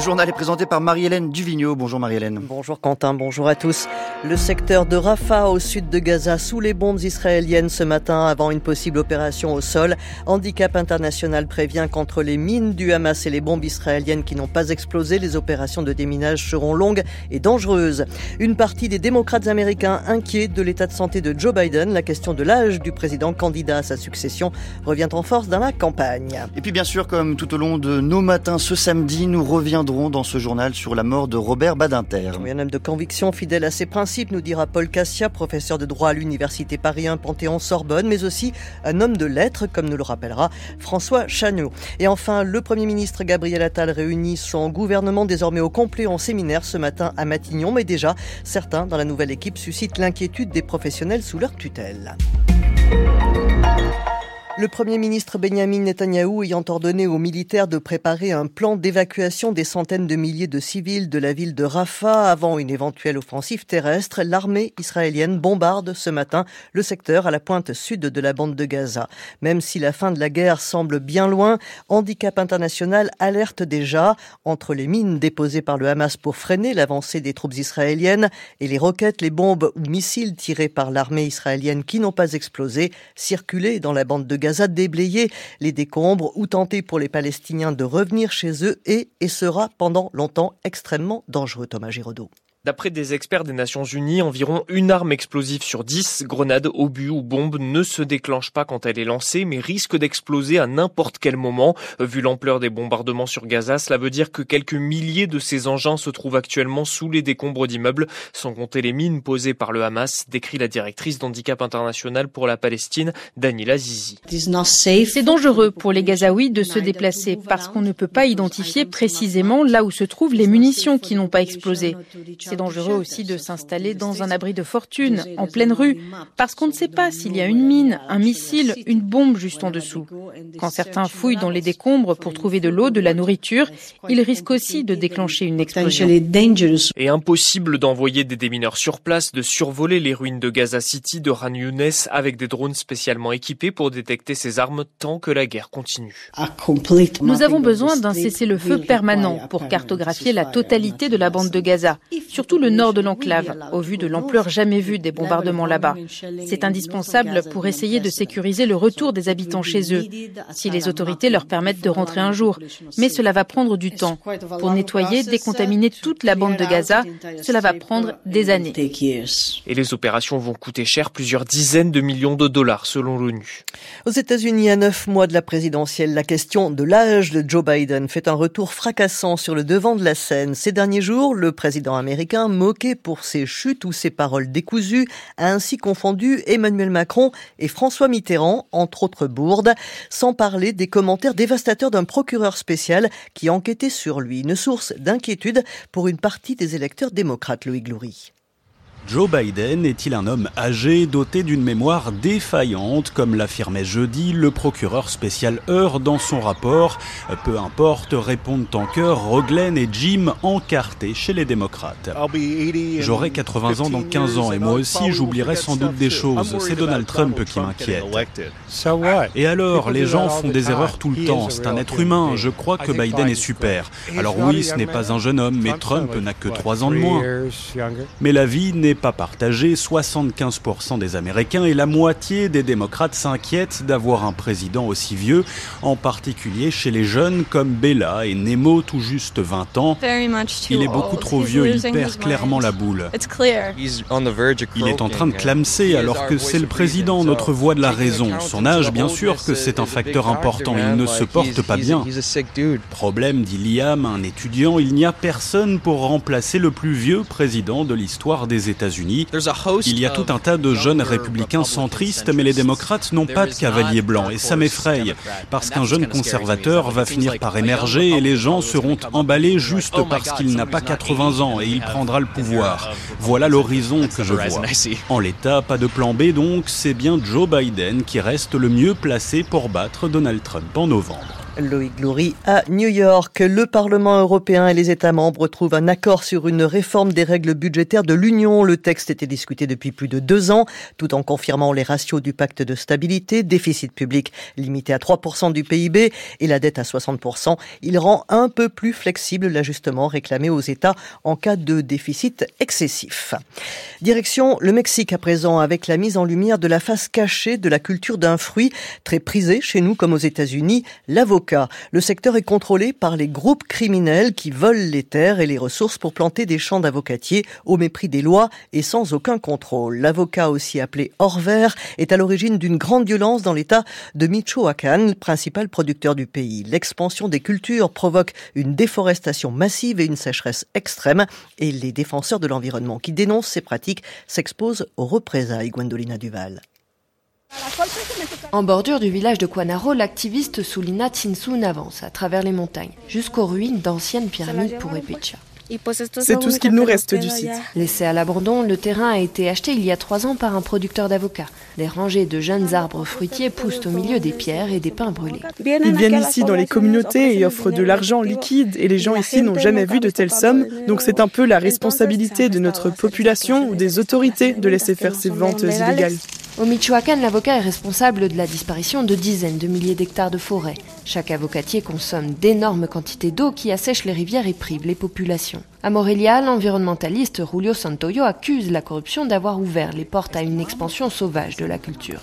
journal est présenté par Marie-Hélène Duvigneau. Bonjour Marie-Hélène. Bonjour Quentin, bonjour à tous. Le secteur de Rafah au sud de Gaza sous les bombes israéliennes ce matin avant une possible opération au sol. Handicap International prévient qu'entre les mines du Hamas et les bombes israéliennes qui n'ont pas explosé, les opérations de déminage seront longues et dangereuses. Une partie des démocrates américains inquiets de l'état de santé de Joe Biden, la question de l'âge du président candidat à sa succession revient en force dans la campagne. Et puis bien sûr, comme tout au long de nos matins ce samedi, nous reviendrons dans ce journal sur la mort de Robert Badinter. un homme de conviction fidèle à ses principes, nous dira Paul Cassia, professeur de droit à l'université Paris 1 Panthéon-Sorbonne, mais aussi un homme de lettres, comme nous le rappellera François Chagnot. Et enfin, le Premier ministre Gabriel Attal réunit son gouvernement désormais au complet en séminaire ce matin à Matignon, mais déjà, certains dans la nouvelle équipe suscitent l'inquiétude des professionnels sous leur tutelle. Le Premier ministre Benjamin Netanyahou ayant ordonné aux militaires de préparer un plan d'évacuation des centaines de milliers de civils de la ville de Rafah avant une éventuelle offensive terrestre, l'armée israélienne bombarde ce matin le secteur à la pointe sud de la bande de Gaza. Même si la fin de la guerre semble bien loin, Handicap International alerte déjà entre les mines déposées par le Hamas pour freiner l'avancée des troupes israéliennes et les roquettes, les bombes ou missiles tirés par l'armée israélienne qui n'ont pas explosé, circulés dans la bande de Gaza déblayer les décombres ou tenter pour les Palestiniens de revenir chez eux et, et sera pendant longtemps extrêmement dangereux, Thomas Giraudot. D'après des experts des Nations Unies, environ une arme explosive sur dix, grenade, obus ou bombe, ne se déclenche pas quand elle est lancée, mais risque d'exploser à n'importe quel moment. Vu l'ampleur des bombardements sur Gaza, cela veut dire que quelques milliers de ces engins se trouvent actuellement sous les décombres d'immeubles, sans compter les mines posées par le Hamas, décrit la directrice d'Handicap International pour la Palestine, Danila Zizi. C'est dangereux pour les Gazaouis de se déplacer parce qu'on ne peut pas identifier précisément là où se trouvent les munitions qui n'ont pas explosé. C'est dangereux aussi de s'installer dans un abri de fortune, en pleine rue, parce qu'on ne sait pas s'il y a une mine, un missile, une bombe juste en dessous. Quand certains fouillent dans les décombres pour trouver de l'eau, de la nourriture, ils risquent aussi de déclencher une explosion. Et impossible d'envoyer des démineurs sur place, de survoler les ruines de Gaza City, de Ran Younes avec des drones spécialement équipés pour détecter ces armes tant que la guerre continue. Nous avons besoin d'un cessez-le-feu permanent pour cartographier la totalité de la bande de Gaza surtout le nord de l'enclave, au vu de l'ampleur jamais vue des bombardements là-bas. C'est indispensable pour essayer de sécuriser le retour des habitants chez eux, si les autorités leur permettent de rentrer un jour. Mais cela va prendre du temps. Pour nettoyer, décontaminer toute la bande de Gaza, cela va prendre des années. Et les opérations vont coûter cher, plusieurs dizaines de millions de dollars selon l'ONU. Aux États-Unis, à neuf mois de la présidentielle, la question de l'âge de Joe Biden fait un retour fracassant sur le devant de la scène. Ces derniers jours, le président américain moqué pour ses chutes ou ses paroles décousues, a ainsi confondu Emmanuel Macron et François Mitterrand, entre autres bourdes, sans parler des commentaires dévastateurs d'un procureur spécial qui enquêtait sur lui, une source d'inquiétude pour une partie des électeurs démocrates, Louis Gloury. Joe Biden est-il un homme âgé doté d'une mémoire défaillante, comme l'affirmait jeudi le procureur spécial Heur dans son rapport? Peu importe, répondent en chœur Roglen et Jim encartés chez les démocrates. J'aurai 80 ans dans 15 ans et moi aussi j'oublierai sans doute des choses. C'est Donald Trump qui m'inquiète. Et alors, les gens font des erreurs tout le temps. C'est un être humain. Je crois que Biden est super. Alors oui, ce n'est pas un jeune homme, mais Trump n'a que 3 ans de moins. Mais la vie n'est pas partagé, 75% des Américains et la moitié des démocrates s'inquiètent d'avoir un président aussi vieux, en particulier chez les jeunes comme Bella et Nemo, tout juste 20 ans. Il est beaucoup trop vieux, il perd clairement la boule. Il est en train de clamser alors que c'est le président, notre voix de la raison. Son âge, bien sûr que c'est un facteur important, il ne se porte pas bien. Problème, dit Liam, un étudiant, il n'y a personne pour remplacer le plus vieux président de l'histoire des États Il y a tout un tas de jeunes républicains centristes, mais les démocrates n'ont pas de cavalier blanc, et ça m'effraie, parce qu'un jeune conservateur va finir par émerger et les gens seront emballés juste parce qu'il n'a pas 80 ans et il prendra le pouvoir. Voilà l'horizon que je vois. En l'état, pas de plan B donc, c'est bien Joe Biden qui reste le mieux placé pour battre Donald Trump en novembre. Loïc Glory à New York. Le Parlement européen et les États membres trouvent un accord sur une réforme des règles budgétaires de l'Union. Le texte était discuté depuis plus de deux ans, tout en confirmant les ratios du pacte de stabilité, déficit public limité à 3% du PIB et la dette à 60%. Il rend un peu plus flexible l'ajustement réclamé aux États en cas de déficit excessif. Direction le Mexique à présent avec la mise en lumière de la face cachée de la culture d'un fruit très prisé chez nous comme aux États-Unis, l'avocat le secteur est contrôlé par les groupes criminels qui volent les terres et les ressources pour planter des champs d'avocatiers au mépris des lois et sans aucun contrôle. L'avocat, aussi appelé vert est à l'origine d'une grande violence dans l'état de Michoacán, principal producteur du pays. L'expansion des cultures provoque une déforestation massive et une sécheresse extrême et les défenseurs de l'environnement qui dénoncent ces pratiques s'exposent aux représailles. Gwendolina Duval. En bordure du village de Quanaro, l'activiste Sulina Tinsun avance à travers les montagnes, jusqu'aux ruines d'anciennes pyramides pour Epecha. C'est tout ce qu'il nous reste du site. Laissé à l'abandon, le terrain a été acheté il y a trois ans par un producteur d'avocats. Des rangées de jeunes arbres fruitiers poussent au milieu des pierres et des pins brûlés. Ils viennent ici dans les communautés et offrent de l'argent liquide et les gens ici n'ont jamais vu de telles sommes. Donc c'est un peu la responsabilité de notre population ou des autorités de laisser faire ces ventes illégales. Au Michoacán, l'avocat est responsable de la disparition de dizaines de milliers d'hectares de forêt. Chaque avocatier consomme d'énormes quantités d'eau qui assèchent les rivières et privent les populations. À Morelia, l'environnementaliste Julio Santoyo accuse la corruption d'avoir ouvert les portes à une expansion sauvage de la culture.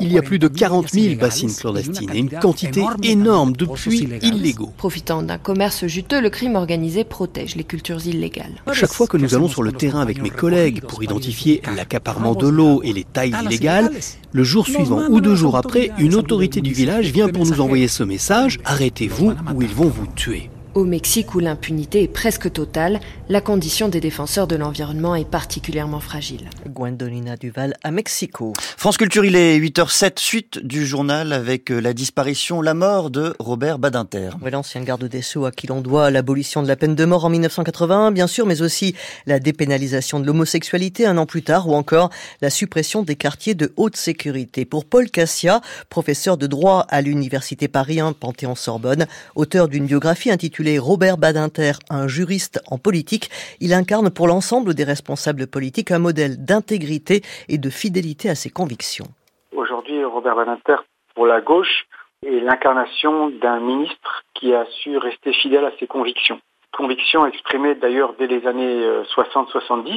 Il y a plus de 40 000 bassines clandestines et une quantité énorme de puits illégaux. Profitant d'un commerce juteux, le crime organisé protège les cultures illégales. Chaque fois que nous allons sur le terrain avec mes collègues pour identifier l'accaparement de l'eau et les tailles illégales, le jour suivant ou deux jours après, une autorité du village vient pour nous envoyer ce message, arrêtez-vous ou ils vont vous tuer. Au Mexique, où l'impunité est presque totale, la condition des défenseurs de l'environnement est particulièrement fragile. Gwendolina Duval à Mexico. France Culture, il est 8h07, suite du journal avec euh, la disparition, la mort de Robert Badinter. L'ancien garde des Sceaux à qui l'on doit l'abolition de la peine de mort en 1981, bien sûr, mais aussi la dépénalisation de l'homosexualité un an plus tard, ou encore la suppression des quartiers de haute sécurité. Pour Paul Cassia, professeur de droit à l'Université Paris 1 Panthéon-Sorbonne, auteur d'une biographie intitulée Robert Badinter, un juriste en politique. Il incarne pour l'ensemble des responsables politiques un modèle d'intégrité et de fidélité à ses convictions. Aujourd'hui, Robert Badinter, pour la gauche, est l'incarnation d'un ministre qui a su rester fidèle à ses convictions. Convictions exprimées d'ailleurs dès les années 60-70 euh,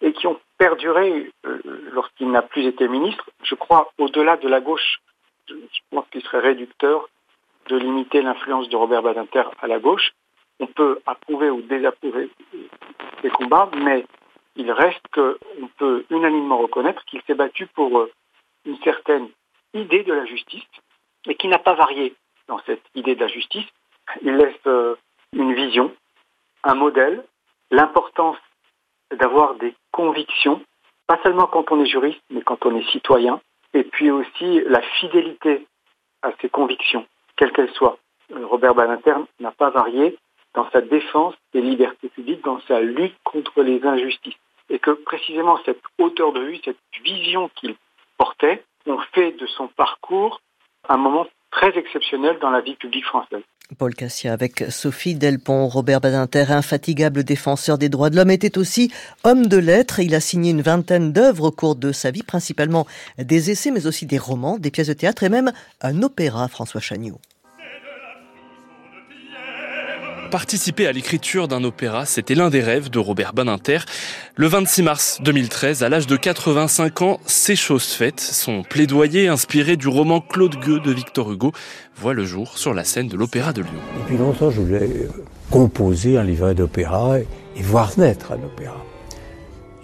et qui ont perduré euh, lorsqu'il n'a plus été ministre. Je crois au-delà de la gauche. Je pense qu'il serait réducteur de limiter l'influence de Robert Badinter à la gauche. On peut approuver ou désapprouver ses combats, mais il reste qu'on peut unanimement reconnaître qu'il s'est battu pour euh, une certaine idée de la justice et qui n'a pas varié dans cette idée de la justice. Il laisse euh, une vision, un modèle, l'importance d'avoir des convictions, pas seulement quand on est juriste, mais quand on est citoyen, et puis aussi la fidélité à ses convictions quelle qu'elle soit. Euh, Robert Badinter n'a pas varié dans sa défense des libertés publiques, dans sa lutte contre les injustices. Et que précisément cette hauteur de vue, cette vision qu'il portait, ont fait de son parcours un moment très exceptionnel dans la vie publique française. Paul Cassia avec Sophie Delpont. Robert Badinter, infatigable défenseur des droits de l'homme, était aussi homme de lettres. Il a signé une vingtaine d'œuvres au cours de sa vie, principalement des essais, mais aussi des romans, des pièces de théâtre et même un opéra, François Chagnot. Participer à l'écriture d'un opéra, c'était l'un des rêves de Robert Badinter. Le 26 mars 2013, à l'âge de 85 ans, c'est chose faite. Son plaidoyer, inspiré du roman Claude Gueux de Victor Hugo, voit le jour sur la scène de l'Opéra de Lyon. Depuis longtemps, je voulais composer un livret d'opéra et voir naître un opéra.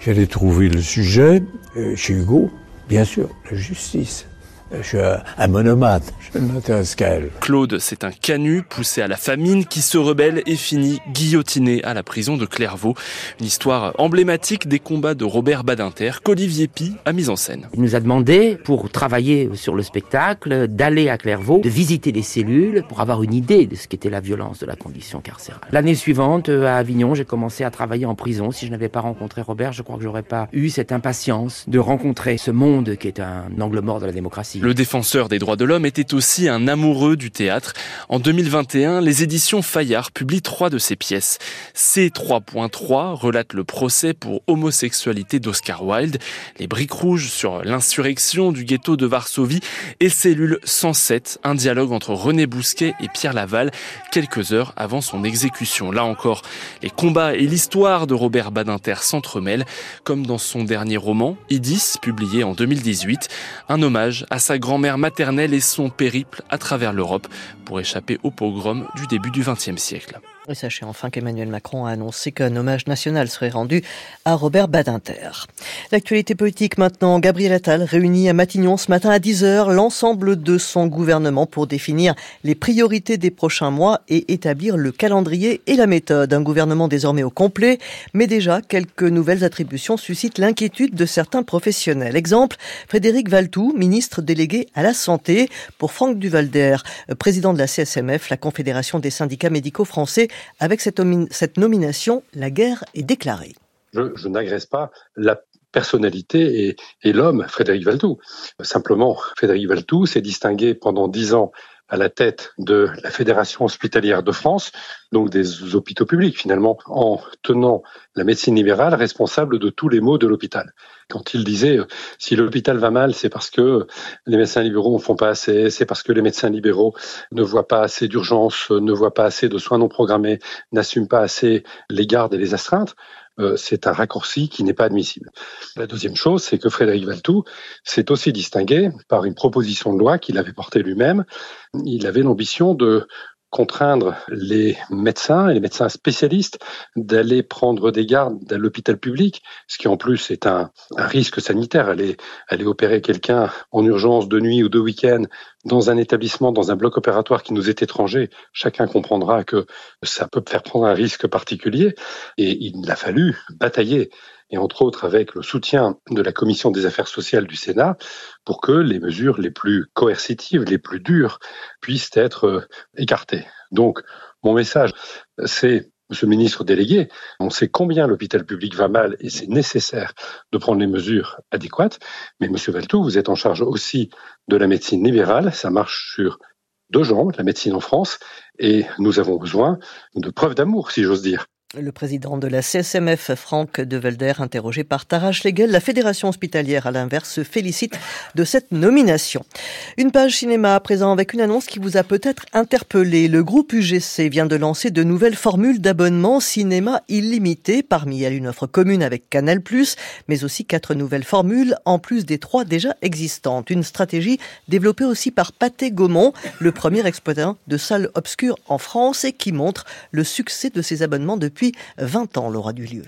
J'allais trouver le sujet euh, chez Hugo, bien sûr, la justice. Je suis un monomate, je ne m'intéresse qu'à elle. Claude, c'est un canu poussé à la famine qui se rebelle et finit guillotiné à la prison de Clairvaux. Une histoire emblématique des combats de Robert Badinter qu'Olivier Pi a mis en scène. Il nous a demandé, pour travailler sur le spectacle, d'aller à Clairvaux, de visiter les cellules pour avoir une idée de ce qu'était la violence de la condition carcérale. L'année suivante, à Avignon, j'ai commencé à travailler en prison. Si je n'avais pas rencontré Robert, je crois que j'aurais pas eu cette impatience de rencontrer ce monde qui est un angle mort de la démocratie Le défenseur des droits de l'homme était aussi un amoureux du théâtre. En 2021, les éditions Fayard publient trois de ses pièces. C3.3 relate le procès pour homosexualité d'Oscar Wilde, Les briques rouges sur l'insurrection du ghetto de Varsovie et Cellule 107, un dialogue entre René Bousquet et Pierre Laval quelques heures avant son exécution. Là encore, les combats et l'histoire de Robert Badinter s'entremêlent, comme dans son dernier roman, Idis, publié en 2018, un hommage à sa grand-mère maternelle et son périple à travers l'Europe pour échapper au pogrom du début du XXe siècle. Et sachez enfin qu'Emmanuel Macron a annoncé qu'un hommage national serait rendu à Robert Badinter. L'actualité politique maintenant. Gabriel Attal réunit à Matignon ce matin à 10h l'ensemble de son gouvernement pour définir les priorités des prochains mois et établir le calendrier et la méthode. Un gouvernement désormais au complet, mais déjà quelques nouvelles attributions suscitent l'inquiétude de certains professionnels. Exemple, Frédéric Valtou, ministre délégué à la santé, pour Franck Duvalder, président de la CSMF, la Confédération des syndicats médicaux français, avec cette, nomination, la guerre est déclarée. Je, n'agresse pas la personnalité et, l'homme, Frédéric Valtou. Simplement, Frédéric Valtou s'est distingué pendant dix ans à la tête de la Fédération hospitalière de France, donc des hôpitaux publics finalement, en tenant la médecine libérale responsable de tous les maux de l'hôpital. Quand il disait si l'hôpital va mal, c'est parce que les médecins libéraux ne font pas assez, c'est parce que les médecins libéraux ne voient pas assez d'urgence, ne voient pas assez de soins non programmés, n'assument pas assez les gardes et les astreintes. Euh, c'est un raccourci qui n'est pas admissible. La deuxième chose, c'est que Frédéric Valtou s'est aussi distingué par une proposition de loi qu'il avait portée lui-même. Il avait l'ambition de contraindre les médecins et les médecins spécialistes d'aller prendre des gardes à l'hôpital public, ce qui en plus est un, risque sanitaire. Aller, aller opérer quelqu'un en urgence de nuit ou de week-end dans un établissement, dans un bloc opératoire qui nous est étranger, chacun comprendra que ça peut faire prendre un risque particulier. Et il a fallu batailler et entre autres avec le soutien de la Commission des affaires sociales du Sénat, pour que les mesures les plus coercitives, les plus dures, puissent être euh, écartées. Donc, mon message, c'est Monsieur le ministre délégué, on sait combien l'hôpital public va mal et c'est nécessaire de prendre les mesures adéquates. Mais Monsieur Valtou, vous êtes en charge aussi de la médecine libérale. Ça marche sur deux jambes, la médecine en France, et nous avons besoin de preuves d'amour, si j'ose dire. Le président de la CSMF, Franck de Velder, interrogé par Tara Schlegel, la fédération hospitalière, à l'inverse, se félicite de cette nomination. Une page cinéma à présent avec une annonce qui vous a peut-être interpellé. Le groupe UGC vient de lancer de nouvelles formules d'abonnement cinéma illimité. Parmi elles, une offre commune avec Canal+, mais aussi quatre nouvelles formules, en plus des trois déjà existantes. Une stratégie développée aussi par Pathé Gaumont, le premier exploitant de salles obscures en France et qui montre le succès de ces abonnements depuis depuis 20 ans, Laura Dulieu.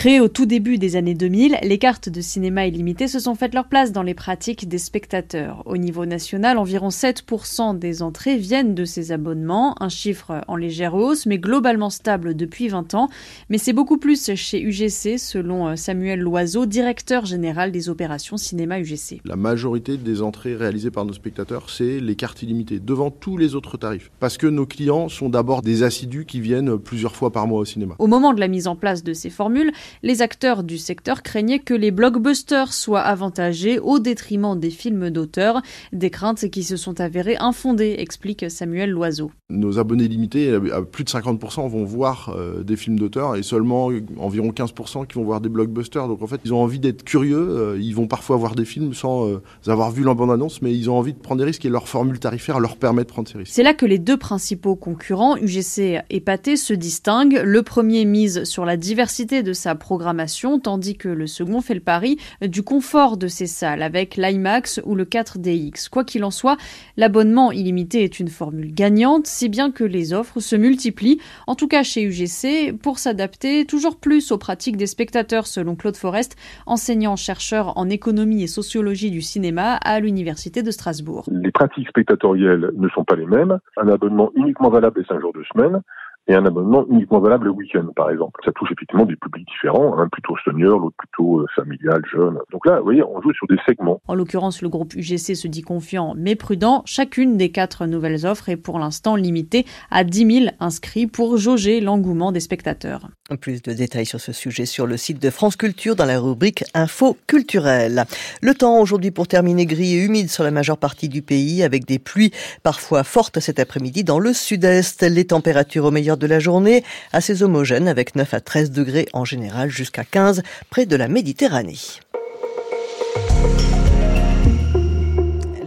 Créées au tout début des années 2000, les cartes de cinéma illimité se sont faites leur place dans les pratiques des spectateurs. Au niveau national, environ 7% des entrées viennent de ces abonnements, un chiffre en légère hausse, mais globalement stable depuis 20 ans. Mais c'est beaucoup plus chez UGC, selon euh, Samuel Loiseau, directeur général des opérations cinéma UGC. La majorité des entrées réalisées par nos spectateurs, c'est les cartes illimitées, devant tous les autres tarifs. Parce que nos clients sont d'abord des assidus qui viennent plusieurs fois par mois au cinéma. Au moment de la mise en place de ces formules, les acteurs du secteur craignaient que les blockbusters soient avantagés au détriment des films d'auteur, des craintes qui se sont avérées infondées, explique Samuel Loiseau. Nos abonnés limités, à plus de 50%, vont voir euh, des films d'auteur et seulement environ 15% qui vont voir des blockbusters. Donc en fait, ils ont envie d'être curieux, euh, ils vont parfois voir des films sans euh, avoir vu la bande-annonce, mais ils ont envie de prendre des risques et leur formule tarifaire leur permet de prendre ces risques. C'est là que les deux principaux concurrents, UGC et Pathé, se distinguent. Le premier mise sur la diversité de sa programmation, tandis que le second fait le pari du confort de ses salles avec l'IMAX ou le 4DX. Quoi qu'il en soit, l'abonnement illimité est une formule gagnante, si bien que les offres se multiplient, en tout cas chez UGC, pour s'adapter toujours plus aux pratiques des spectateurs, selon Claude Forest, enseignant-chercheur en économie et sociologie du cinéma à l'Université de Strasbourg. Les pratiques spectatorielles ne sont pas les mêmes. Un abonnement uniquement valable les 5 jours de semaine et un abonnement uniquement valable le week-end, par exemple. Ça touche effectivement des publics différents, un plutôt senior, l'autre plutôt euh, familial, jeune. Donc là, vous voyez, on joue sur des segments. En l'occurrence, le groupe UGC se dit confiant mais prudent. Chacune des quatre nouvelles offres est pour l'instant limitée à 10 000 inscrits pour jauger l'engouement des spectateurs. Plus de détails sur ce sujet sur le site de France Culture dans la rubrique Info culturelle. Le temps aujourd'hui pour terminer gris et humide sur la majeure partie du pays avec des pluies parfois fortes cet après-midi dans le sud-est. Les températures au meilleur de la journée assez homogènes avec 9 à 13 degrés en général jusqu'à 15 près de la Méditerranée.